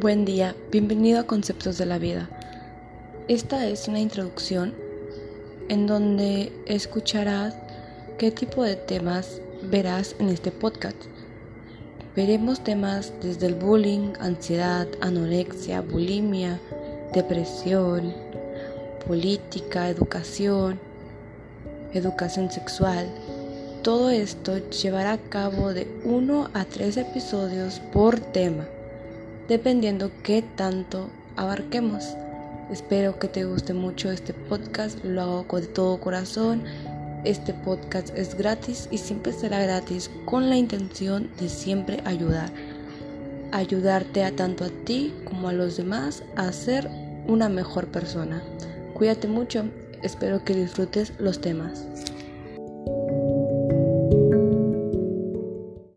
Buen día, bienvenido a Conceptos de la Vida. Esta es una introducción en donde escucharás qué tipo de temas verás en este podcast. Veremos temas desde el bullying, ansiedad, anorexia, bulimia, depresión, política, educación, educación sexual. Todo esto llevará a cabo de uno a tres episodios por tema dependiendo qué tanto abarquemos. Espero que te guste mucho este podcast, lo hago de todo corazón. Este podcast es gratis y siempre será gratis con la intención de siempre ayudar. Ayudarte a tanto a ti como a los demás a ser una mejor persona. Cuídate mucho, espero que disfrutes los temas.